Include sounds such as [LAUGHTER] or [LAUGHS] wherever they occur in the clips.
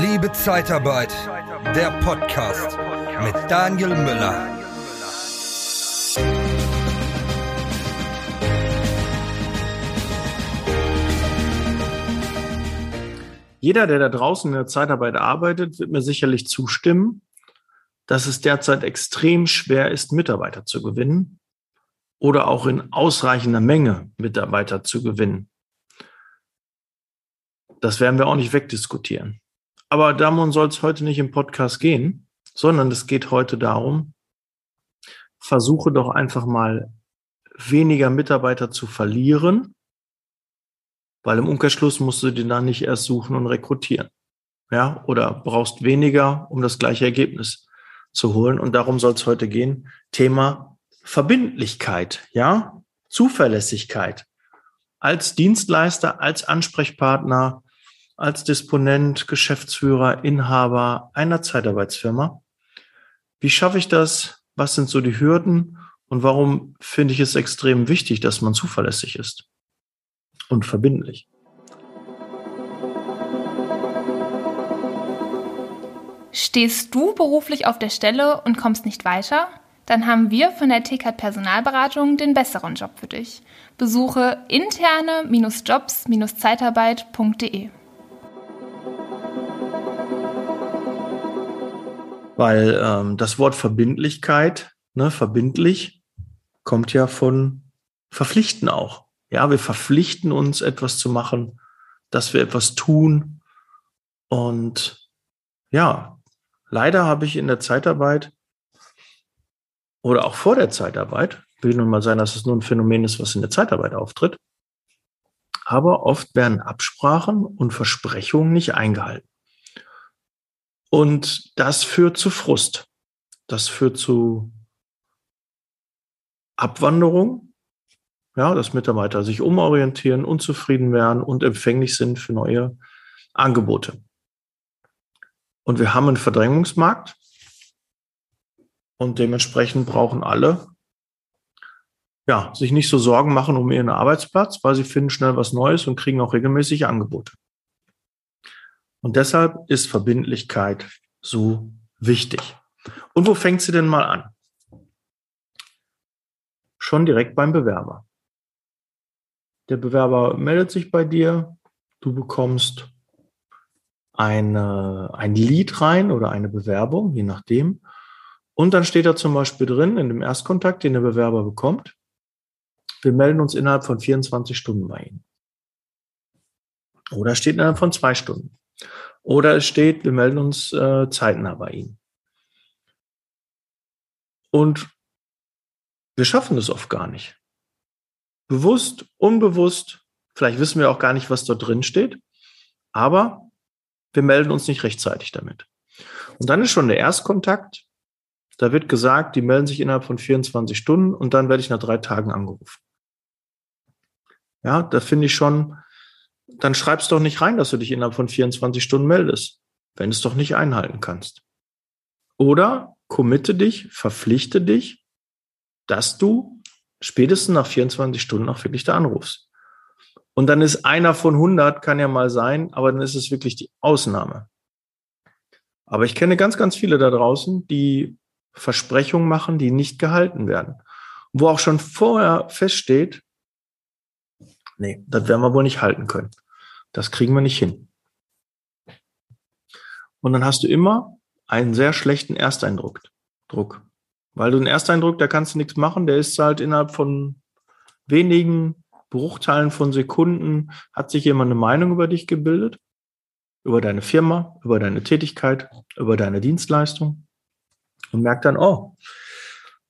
Liebe Zeitarbeit, der Podcast mit Daniel Müller. Jeder, der da draußen in der Zeitarbeit arbeitet, wird mir sicherlich zustimmen, dass es derzeit extrem schwer ist, Mitarbeiter zu gewinnen oder auch in ausreichender Menge Mitarbeiter zu gewinnen. Das werden wir auch nicht wegdiskutieren. Aber darum soll es heute nicht im Podcast gehen, sondern es geht heute darum, versuche doch einfach mal weniger Mitarbeiter zu verlieren, weil im Umkehrschluss musst du den dann nicht erst suchen und rekrutieren. Ja, oder brauchst weniger, um das gleiche Ergebnis zu holen. Und darum soll es heute gehen. Thema Verbindlichkeit, ja, Zuverlässigkeit. Als Dienstleister, als Ansprechpartner, als Disponent, Geschäftsführer, Inhaber einer Zeitarbeitsfirma. Wie schaffe ich das? Was sind so die Hürden? Und warum finde ich es extrem wichtig, dass man zuverlässig ist und verbindlich? Stehst du beruflich auf der Stelle und kommst nicht weiter? Dann haben wir von der TK Personalberatung den besseren Job für dich. Besuche interne-jobs-zeitarbeit.de. Weil ähm, das Wort Verbindlichkeit, ne, verbindlich, kommt ja von verpflichten auch. Ja, wir verpflichten uns, etwas zu machen, dass wir etwas tun. Und ja, leider habe ich in der Zeitarbeit oder auch vor der Zeitarbeit, will nun mal sein, dass es nur ein Phänomen ist, was in der Zeitarbeit auftritt, aber oft werden Absprachen und Versprechungen nicht eingehalten. Und das führt zu Frust. Das führt zu Abwanderung, ja, dass Mitarbeiter sich umorientieren, unzufrieden werden und empfänglich sind für neue Angebote. Und wir haben einen Verdrängungsmarkt und dementsprechend brauchen alle ja, sich nicht so Sorgen machen um ihren Arbeitsplatz, weil sie finden schnell was Neues und kriegen auch regelmäßig Angebote. Und deshalb ist Verbindlichkeit so wichtig. Und wo fängt sie denn mal an? Schon direkt beim Bewerber. Der Bewerber meldet sich bei dir, du bekommst eine, ein Lied rein oder eine Bewerbung, je nachdem. Und dann steht da zum Beispiel drin, in dem Erstkontakt, den der Bewerber bekommt, wir melden uns innerhalb von 24 Stunden bei Ihnen. Oder steht innerhalb von zwei Stunden. Oder es steht, wir melden uns äh, zeitnah bei Ihnen. Und wir schaffen es oft gar nicht. Bewusst, unbewusst, vielleicht wissen wir auch gar nicht, was dort drin steht, aber wir melden uns nicht rechtzeitig damit. Und dann ist schon der Erstkontakt. Da wird gesagt, die melden sich innerhalb von 24 Stunden und dann werde ich nach drei Tagen angerufen. Ja, da finde ich schon, dann schreibst doch nicht rein, dass du dich innerhalb von 24 Stunden meldest, wenn du es doch nicht einhalten kannst. Oder committe dich, verpflichte dich, dass du spätestens nach 24 Stunden auch wirklich da anrufst. Und dann ist einer von 100, kann ja mal sein, aber dann ist es wirklich die Ausnahme. Aber ich kenne ganz, ganz viele da draußen, die Versprechungen machen, die nicht gehalten werden. Wo auch schon vorher feststeht, nee, das werden wir wohl nicht halten können. Das kriegen wir nicht hin. Und dann hast du immer einen sehr schlechten Ersteindruck. Druck. Weil du einen Ersteindruck, da kannst du nichts machen, der ist halt innerhalb von wenigen Bruchteilen von Sekunden, hat sich jemand eine Meinung über dich gebildet, über deine Firma, über deine Tätigkeit, über deine Dienstleistung und merkt dann, oh,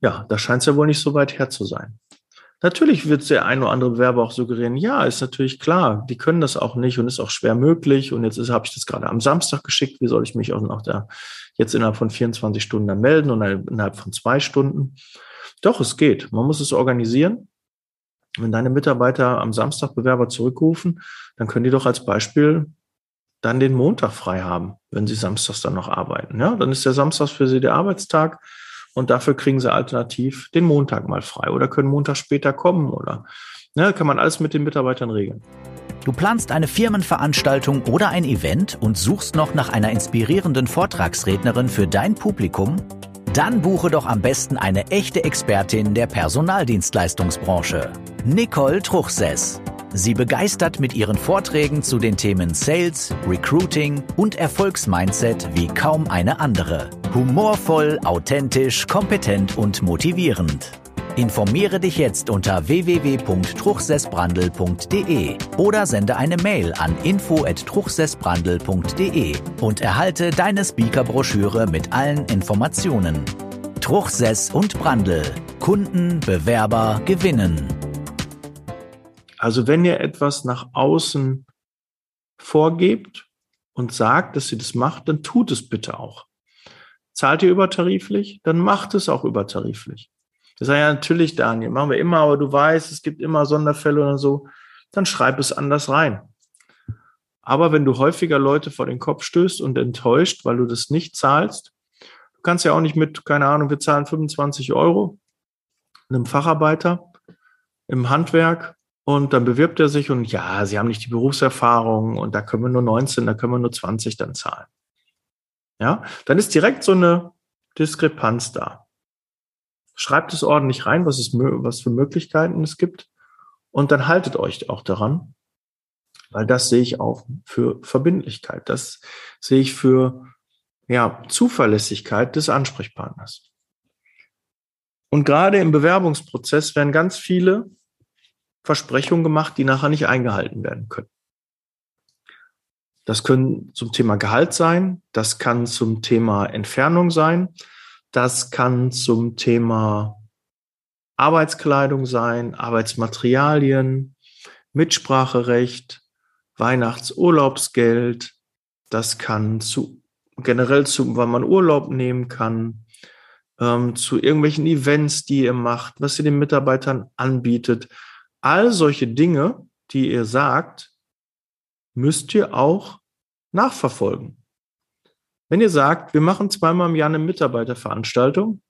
ja, da scheint es ja wohl nicht so weit her zu sein. Natürlich wird der ein oder andere Bewerber auch suggerieren, ja, ist natürlich klar, die können das auch nicht und ist auch schwer möglich. Und jetzt habe ich das gerade am Samstag geschickt, wie soll ich mich auch noch da jetzt innerhalb von 24 Stunden dann melden und innerhalb von zwei Stunden? Doch, es geht. Man muss es organisieren. Wenn deine Mitarbeiter am Samstag Bewerber zurückrufen, dann können die doch als Beispiel dann den Montag frei haben, wenn sie samstags dann noch arbeiten. Ja, dann ist der Samstag für sie der Arbeitstag und dafür kriegen sie alternativ den Montag mal frei oder können Montag später kommen oder Ne, kann man alles mit den Mitarbeitern regeln. Du planst eine Firmenveranstaltung oder ein Event und suchst noch nach einer inspirierenden Vortragsrednerin für dein Publikum? Dann buche doch am besten eine echte Expertin der Personaldienstleistungsbranche, Nicole Truchsess. Sie begeistert mit ihren Vorträgen zu den Themen Sales, Recruiting und Erfolgsmindset wie kaum eine andere. Humorvoll, authentisch, kompetent und motivierend. Informiere dich jetzt unter www.truchsessbrandel.de oder sende eine Mail an info@truchsessbrandel.de und erhalte deine Speakerbroschüre mit allen Informationen. Truchsess und Brandel. Kunden, Bewerber gewinnen. Also wenn ihr etwas nach außen vorgebt und sagt, dass ihr das macht, dann tut es bitte auch. Zahlt ihr übertariflich, dann macht es auch übertariflich. Das ist ja natürlich, Daniel, machen wir immer, aber du weißt, es gibt immer Sonderfälle oder so, dann schreib es anders rein. Aber wenn du häufiger Leute vor den Kopf stößt und enttäuscht, weil du das nicht zahlst, du kannst ja auch nicht mit, keine Ahnung, wir zahlen 25 Euro einem Facharbeiter im Handwerk und dann bewirbt er sich und ja, sie haben nicht die Berufserfahrung und da können wir nur 19, da können wir nur 20 dann zahlen. Ja, dann ist direkt so eine Diskrepanz da. Schreibt es ordentlich rein, was, es, was für Möglichkeiten es gibt und dann haltet euch auch daran, weil das sehe ich auch für Verbindlichkeit. Das sehe ich für ja, Zuverlässigkeit des Ansprechpartners. Und gerade im Bewerbungsprozess werden ganz viele Versprechungen gemacht, die nachher nicht eingehalten werden können. Das können zum Thema Gehalt sein, das kann zum Thema Entfernung sein, das kann zum Thema Arbeitskleidung sein, Arbeitsmaterialien, Mitspracherecht, Weihnachtsurlaubsgeld, das kann zu generell zu, wann man Urlaub nehmen kann, ähm, zu irgendwelchen Events, die ihr macht, was ihr den Mitarbeitern anbietet. All solche Dinge, die ihr sagt, müsst ihr auch nachverfolgen. Wenn ihr sagt, wir machen zweimal im Jahr eine Mitarbeiterveranstaltung,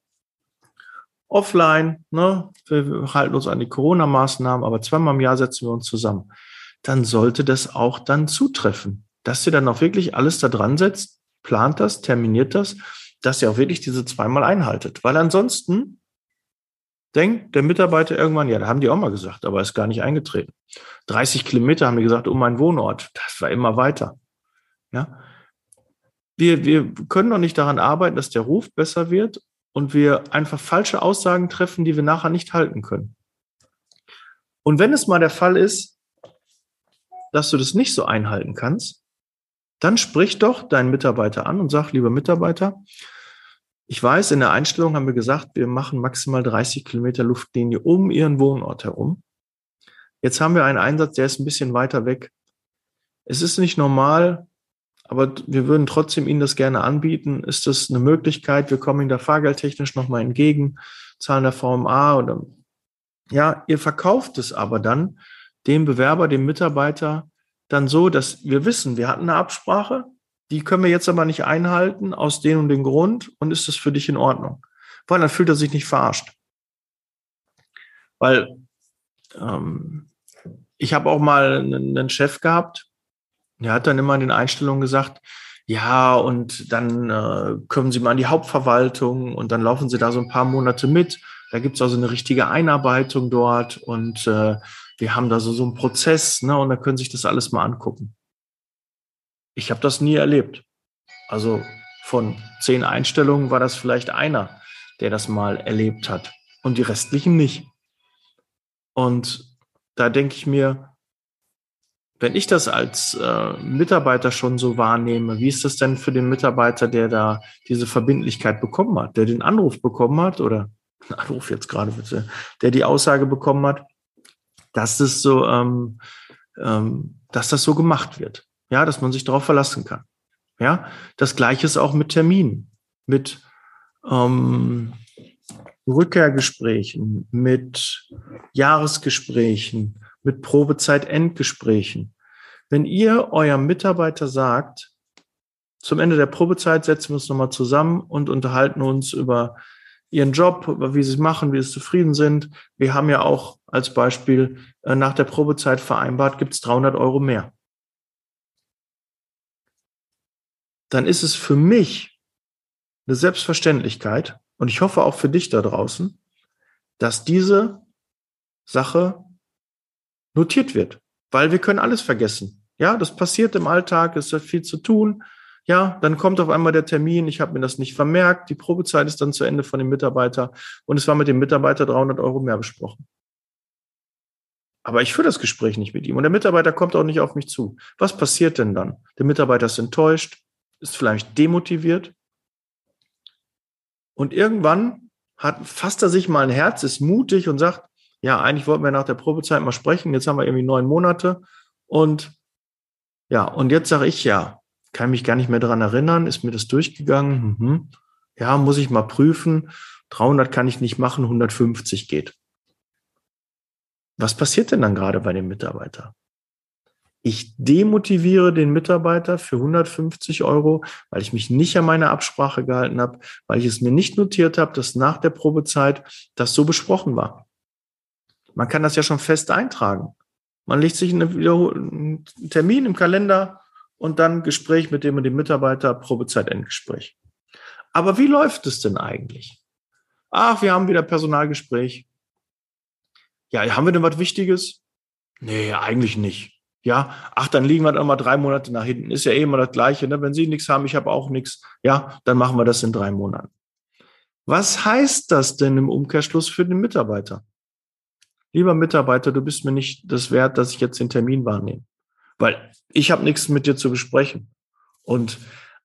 offline, ne, wir halten uns an die Corona-Maßnahmen, aber zweimal im Jahr setzen wir uns zusammen, dann sollte das auch dann zutreffen, dass ihr dann auch wirklich alles da dran setzt, plant das, terminiert das, dass ihr auch wirklich diese zweimal einhaltet. Weil ansonsten denkt der Mitarbeiter irgendwann, ja, da haben die auch mal gesagt, aber ist gar nicht eingetreten. 30 Kilometer haben die gesagt, um meinen Wohnort. Das war immer weiter. Ja. Wir, wir können doch nicht daran arbeiten, dass der Ruf besser wird und wir einfach falsche Aussagen treffen, die wir nachher nicht halten können. Und wenn es mal der Fall ist, dass du das nicht so einhalten kannst, dann sprich doch deinen Mitarbeiter an und sag, lieber Mitarbeiter, ich weiß, in der Einstellung haben wir gesagt, wir machen maximal 30 Kilometer Luftlinie um Ihren Wohnort herum. Jetzt haben wir einen Einsatz, der ist ein bisschen weiter weg. Es ist nicht normal, aber wir würden trotzdem Ihnen das gerne anbieten. Ist das eine Möglichkeit? Wir kommen Ihnen da fahrgeldtechnisch nochmal entgegen, zahlen der VMA oder ja, ihr verkauft es aber dann dem Bewerber, dem Mitarbeiter dann so, dass wir wissen, wir hatten eine Absprache, die können wir jetzt aber nicht einhalten aus dem und dem Grund und ist das für dich in Ordnung? Weil dann fühlt er sich nicht verarscht. Weil ähm, ich habe auch mal einen, Chef gehabt, der hat dann immer in den Einstellungen gesagt, ja, und dann äh, kommen Sie mal an die Hauptverwaltung und dann laufen Sie da so ein paar Monate mit. Da gibt's also eine richtige Einarbeitung dort und äh, wir haben da so, so einen Prozess, ne, und da können sich das alles mal angucken. Ich habe das nie erlebt. Also von zehn Einstellungen war das vielleicht einer, der das mal erlebt hat und die restlichen nicht. Und da denke ich mir, wenn ich das als äh, Mitarbeiter schon so wahrnehme, wie ist das denn für den Mitarbeiter, der da diese Verbindlichkeit bekommen hat, der den Anruf bekommen hat oder [LAUGHS] Anruf jetzt gerade bitte, der die Aussage bekommen hat, dass das so, ähm, ähm, dass das so gemacht wird. Ja, dass man sich darauf verlassen kann. Ja, das Gleiche ist auch mit Terminen, mit ähm, Rückkehrgesprächen, mit Jahresgesprächen, mit Probezeit-Endgesprächen. Wenn ihr eurem Mitarbeiter sagt, zum Ende der Probezeit setzen wir uns nochmal zusammen und unterhalten uns über ihren Job, wie sie es machen, wie sie zufrieden sind. Wir haben ja auch als Beispiel äh, nach der Probezeit vereinbart, gibt es 300 Euro mehr. Dann ist es für mich eine Selbstverständlichkeit und ich hoffe auch für dich da draußen, dass diese Sache notiert wird, weil wir können alles vergessen. Ja, das passiert im Alltag, es hat viel zu tun. Ja, dann kommt auf einmal der Termin, ich habe mir das nicht vermerkt, die Probezeit ist dann zu Ende von dem Mitarbeiter und es war mit dem Mitarbeiter 300 Euro mehr besprochen. Aber ich führe das Gespräch nicht mit ihm und der Mitarbeiter kommt auch nicht auf mich zu. Was passiert denn dann? Der Mitarbeiter ist enttäuscht, ist vielleicht demotiviert und irgendwann hat, fasst er sich mal ein Herz, ist mutig und sagt, ja, eigentlich wollten wir nach der Probezeit mal sprechen, jetzt haben wir irgendwie neun Monate und ja, und jetzt sage ich ja, kann mich gar nicht mehr dran erinnern, ist mir das durchgegangen? Mhm. Ja, muss ich mal prüfen. 300 kann ich nicht machen, 150 geht. Was passiert denn dann gerade bei dem Mitarbeiter? Ich demotiviere den Mitarbeiter für 150 Euro, weil ich mich nicht an meine Absprache gehalten habe, weil ich es mir nicht notiert habe, dass nach der Probezeit das so besprochen war. Man kann das ja schon fest eintragen. Man legt sich einen Termin im Kalender und dann Gespräch mit dem und dem Mitarbeiter, Probezeit-Endgespräch. Aber wie läuft es denn eigentlich? Ach, wir haben wieder Personalgespräch. Ja, haben wir denn was Wichtiges? Nee, eigentlich nicht. Ja, ach, dann liegen wir dann mal drei Monate nach hinten. Ist ja eh immer das Gleiche. Ne? Wenn Sie nichts haben, ich habe auch nichts. Ja, dann machen wir das in drei Monaten. Was heißt das denn im Umkehrschluss für den Mitarbeiter? Lieber Mitarbeiter, du bist mir nicht das wert, dass ich jetzt den Termin wahrnehme. Weil ich habe nichts mit dir zu besprechen. Und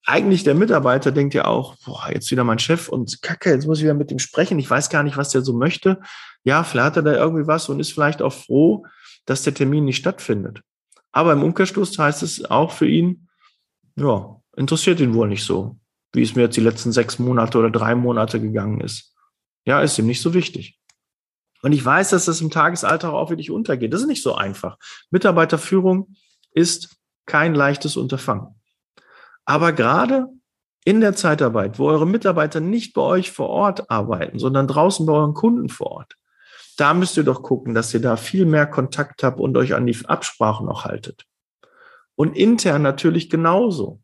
eigentlich der Mitarbeiter denkt ja auch, boah, jetzt wieder mein Chef und kacke, jetzt muss ich wieder mit ihm sprechen. Ich weiß gar nicht, was der so möchte. Ja, vielleicht hat er da irgendwie was und ist vielleicht auch froh, dass der Termin nicht stattfindet. Aber im Umkehrschluss heißt es auch für ihn, ja, interessiert ihn wohl nicht so, wie es mir jetzt die letzten sechs Monate oder drei Monate gegangen ist. Ja, ist ihm nicht so wichtig. Und ich weiß, dass das im Tagesalltag auch wirklich untergeht. Das ist nicht so einfach. Mitarbeiterführung ist kein leichtes Unterfangen. Aber gerade in der Zeitarbeit, wo eure Mitarbeiter nicht bei euch vor Ort arbeiten, sondern draußen bei euren Kunden vor Ort, da müsst ihr doch gucken, dass ihr da viel mehr Kontakt habt und euch an die Absprachen noch haltet. Und intern natürlich genauso.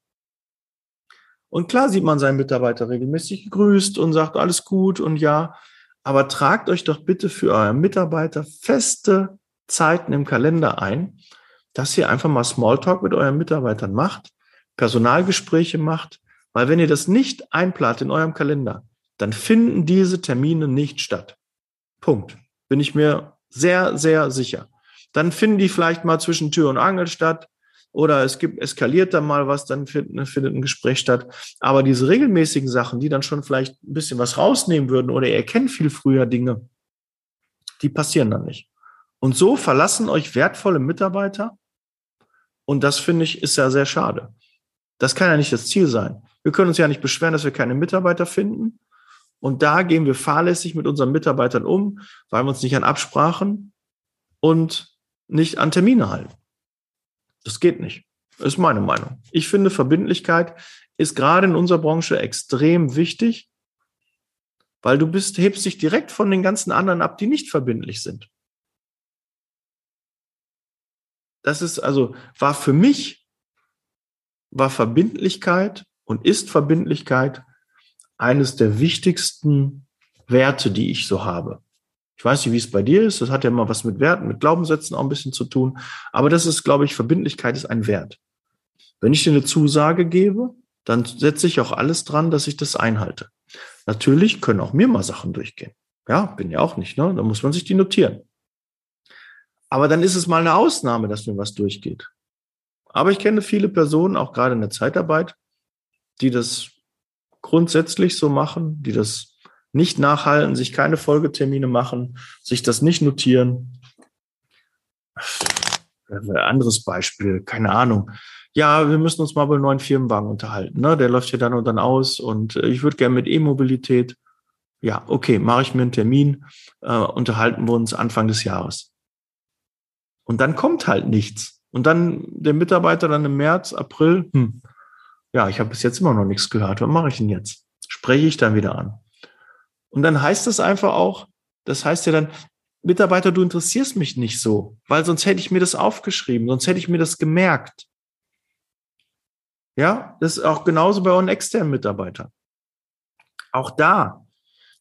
Und klar sieht man seinen Mitarbeiter regelmäßig grüßt und sagt alles gut und ja, aber tragt euch doch bitte für euren Mitarbeiter feste Zeiten im Kalender ein, dass ihr einfach mal Smalltalk mit euren Mitarbeitern macht, Personalgespräche macht, weil wenn ihr das nicht einplant in eurem Kalender, dann finden diese Termine nicht statt. Punkt. Bin ich mir sehr, sehr sicher. Dann finden die vielleicht mal zwischen Tür und Angel statt oder es gibt eskaliert dann mal was, dann findet, findet ein Gespräch statt. Aber diese regelmäßigen Sachen, die dann schon vielleicht ein bisschen was rausnehmen würden oder ihr erkennt viel früher Dinge, die passieren dann nicht. Und so verlassen euch wertvolle Mitarbeiter und das finde ich ist ja sehr schade. Das kann ja nicht das Ziel sein. Wir können uns ja nicht beschweren, dass wir keine Mitarbeiter finden. Und da gehen wir fahrlässig mit unseren Mitarbeitern um, weil wir uns nicht an Absprachen und nicht an Termine halten. Das geht nicht. Das ist meine Meinung. Ich finde, Verbindlichkeit ist gerade in unserer Branche extrem wichtig, weil du bist, hebst dich direkt von den ganzen anderen ab, die nicht verbindlich sind. Das ist also, war für mich, war Verbindlichkeit und ist Verbindlichkeit eines der wichtigsten Werte, die ich so habe. Ich weiß nicht, wie es bei dir ist. Das hat ja immer was mit Werten, mit Glaubenssätzen auch ein bisschen zu tun. Aber das ist, glaube ich, Verbindlichkeit ist ein Wert. Wenn ich dir eine Zusage gebe, dann setze ich auch alles dran, dass ich das einhalte. Natürlich können auch mir mal Sachen durchgehen. Ja, bin ja auch nicht, ne? Da muss man sich die notieren. Aber dann ist es mal eine Ausnahme, dass mir was durchgeht. Aber ich kenne viele Personen, auch gerade in der Zeitarbeit, die das grundsätzlich so machen, die das nicht nachhalten, sich keine Folgetermine machen, sich das nicht notieren. Anderes Beispiel, keine Ahnung. Ja, wir müssen uns mal über einen neuen Firmenwagen unterhalten. Ne? Der läuft hier dann und dann aus und ich würde gerne mit E-Mobilität. Ja, okay, mache ich mir einen Termin, äh, unterhalten wir uns Anfang des Jahres. Und dann kommt halt nichts. Und dann der Mitarbeiter dann im März, April, hm, ja, ich habe bis jetzt immer noch nichts gehört. Was mache ich denn jetzt? Spreche ich dann wieder an. Und dann heißt das einfach auch, das heißt ja dann, Mitarbeiter, du interessierst mich nicht so, weil sonst hätte ich mir das aufgeschrieben, sonst hätte ich mir das gemerkt. Ja, das ist auch genauso bei euren externen Mitarbeitern. Auch da,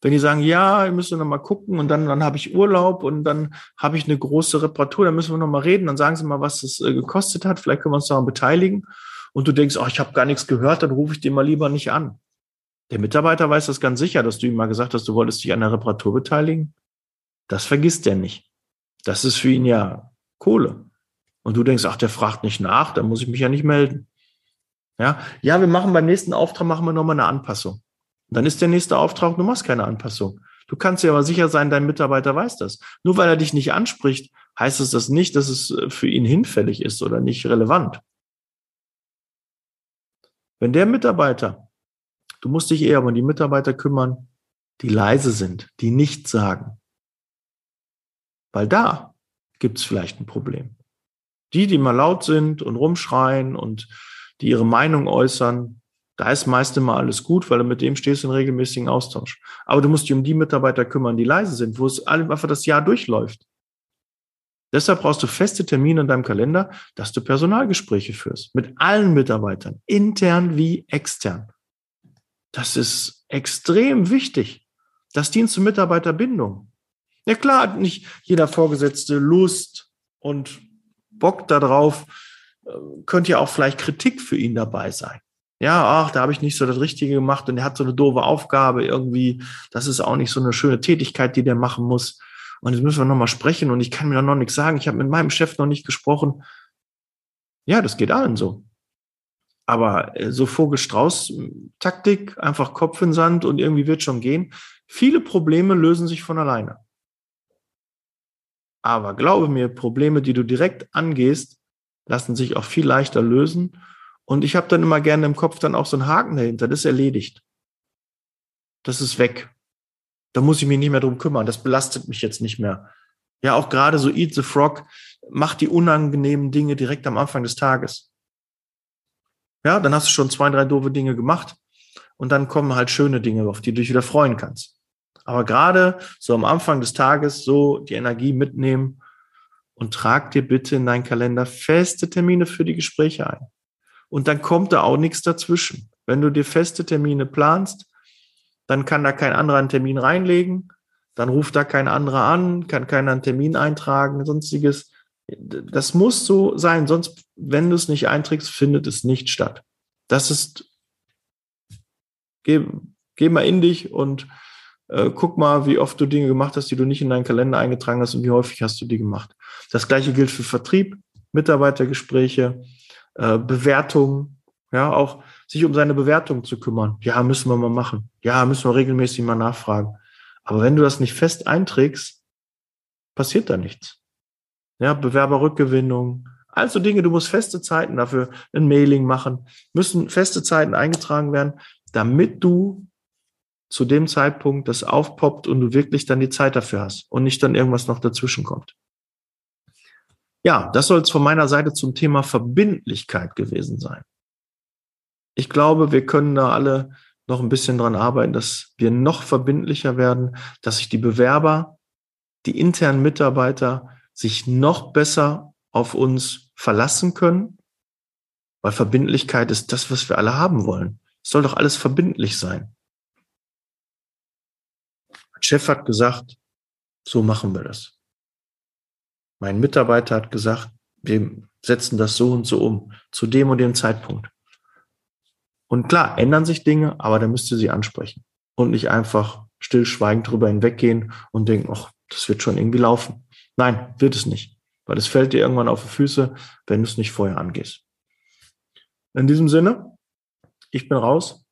wenn die sagen, ja, ihr müsst noch mal gucken und dann, dann habe ich Urlaub und dann habe ich eine große Reparatur, dann müssen wir noch mal reden, dann sagen sie mal, was das äh, gekostet hat, vielleicht können wir uns daran beteiligen und du denkst, oh, ich habe gar nichts gehört, dann rufe ich den mal lieber nicht an. Der Mitarbeiter weiß das ganz sicher, dass du ihm mal gesagt hast, du wolltest dich an der Reparatur beteiligen. Das vergisst er nicht. Das ist für ihn ja Kohle. Und du denkst, ach, der fragt nicht nach, dann muss ich mich ja nicht melden. Ja, ja, wir machen beim nächsten Auftrag machen wir nochmal eine Anpassung. Und dann ist der nächste Auftrag, du machst keine Anpassung. Du kannst dir aber sicher sein, dein Mitarbeiter weiß das. Nur weil er dich nicht anspricht, heißt es das nicht, dass es für ihn hinfällig ist oder nicht relevant. Wenn der Mitarbeiter, du musst dich eher um die Mitarbeiter kümmern, die leise sind, die nichts sagen. Weil da gibt es vielleicht ein Problem. Die, die mal laut sind und rumschreien und die ihre Meinung äußern, da ist meist immer alles gut, weil du mit dem stehst in regelmäßigen Austausch. Aber du musst dich um die Mitarbeiter kümmern, die leise sind, wo es einfach das Jahr durchläuft. Deshalb brauchst du feste Termine in deinem Kalender, dass du Personalgespräche führst. Mit allen Mitarbeitern, intern wie extern. Das ist extrem wichtig. Das dient zur Mitarbeiterbindung. Ja klar hat nicht jeder Vorgesetzte Lust und Bock darauf, äh, könnte ja auch vielleicht Kritik für ihn dabei sein. Ja, ach, da habe ich nicht so das Richtige gemacht und er hat so eine doofe Aufgabe irgendwie. Das ist auch nicht so eine schöne Tätigkeit, die der machen muss. Und jetzt müssen wir nochmal sprechen und ich kann mir noch nichts sagen. Ich habe mit meinem Chef noch nicht gesprochen. Ja, das geht allen so. Aber äh, so Vogelstrauß-Taktik, einfach Kopf in Sand und irgendwie wird schon gehen. Viele Probleme lösen sich von alleine. Aber glaube mir, Probleme, die du direkt angehst, lassen sich auch viel leichter lösen. Und ich habe dann immer gerne im Kopf dann auch so einen Haken dahinter. Das ist erledigt. Das ist weg. Da muss ich mich nicht mehr drum kümmern. Das belastet mich jetzt nicht mehr. Ja, auch gerade so Eat the Frog macht die unangenehmen Dinge direkt am Anfang des Tages. Ja, dann hast du schon zwei, drei doofe Dinge gemacht und dann kommen halt schöne Dinge, auf die du dich wieder freuen kannst. Aber gerade so am Anfang des Tages so die Energie mitnehmen und trag dir bitte in deinen Kalender feste Termine für die Gespräche ein. Und dann kommt da auch nichts dazwischen. Wenn du dir feste Termine planst, dann kann da kein anderer einen Termin reinlegen, dann ruft da kein anderer an, kann keiner einen Termin eintragen, sonstiges. Das muss so sein, sonst, wenn du es nicht einträgst, findet es nicht statt. Das ist, geh, geh mal in dich und äh, guck mal, wie oft du Dinge gemacht hast, die du nicht in deinen Kalender eingetragen hast und wie häufig hast du die gemacht. Das gleiche gilt für Vertrieb, Mitarbeitergespräche, äh, Bewertungen, ja, auch sich um seine Bewertung zu kümmern. Ja, müssen wir mal machen. Ja, müssen wir regelmäßig mal nachfragen. Aber wenn du das nicht fest einträgst, passiert da nichts. Ja, Bewerberrückgewinnung, also Dinge, du musst feste Zeiten dafür ein Mailing machen, müssen feste Zeiten eingetragen werden, damit du zu dem Zeitpunkt das aufpoppt und du wirklich dann die Zeit dafür hast und nicht dann irgendwas noch dazwischen kommt. Ja, das soll es von meiner Seite zum Thema Verbindlichkeit gewesen sein. Ich glaube, wir können da alle noch ein bisschen dran arbeiten, dass wir noch verbindlicher werden, dass sich die Bewerber, die internen Mitarbeiter sich noch besser auf uns verlassen können, weil Verbindlichkeit ist das, was wir alle haben wollen. Es soll doch alles verbindlich sein. Chef hat gesagt, so machen wir das. Mein Mitarbeiter hat gesagt, wir setzen das so und so um, zu dem und dem Zeitpunkt. Und klar, ändern sich Dinge, aber da müsst ihr sie ansprechen und nicht einfach stillschweigend drüber hinweggehen und denken, ach, das wird schon irgendwie laufen. Nein, wird es nicht, weil es fällt dir irgendwann auf die Füße, wenn du es nicht vorher angehst. In diesem Sinne, ich bin raus.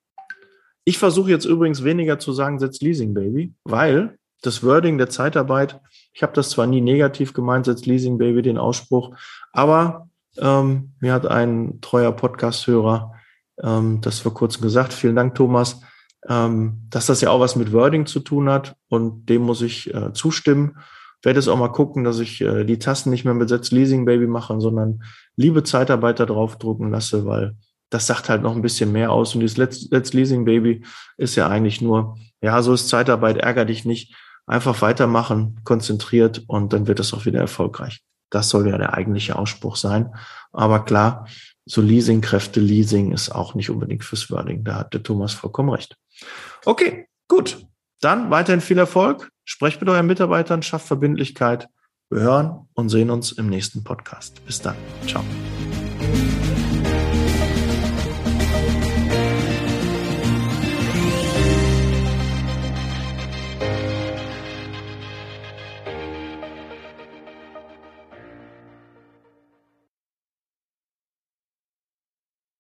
Ich versuche jetzt übrigens weniger zu sagen, setz Leasing Baby, weil das Wording der Zeitarbeit, ich habe das zwar nie negativ gemeint, setz Leasing Baby den Ausspruch, aber ähm, mir hat ein treuer Podcast-Hörer ähm, das vor kurzem gesagt. Vielen Dank, Thomas, ähm, dass das ja auch was mit Wording zu tun hat und dem muss ich äh, zustimmen. Werde es auch mal gucken, dass ich äh, die Tasten nicht mehr mit Setz Leasing Baby mache, sondern liebe Zeitarbeiter draufdrucken lasse, weil das sagt halt noch ein bisschen mehr aus. Und dieses Let's, Let's Leasing Baby ist ja eigentlich nur, Ja, so ist Zeitarbeit, ärger dich nicht. Einfach weitermachen, konzentriert und dann wird es auch wieder erfolgreich. Das soll ja der eigentliche Ausspruch sein. Aber klar, so Leasingkräfte, Leasing ist auch nicht unbedingt fürs Wording. Da hat der Thomas vollkommen recht. Okay, gut. Dann weiterhin viel Erfolg. Sprecht mit euren Mitarbeitern, schafft Verbindlichkeit. Wir hören und sehen uns im nächsten Podcast. Bis dann. Ciao.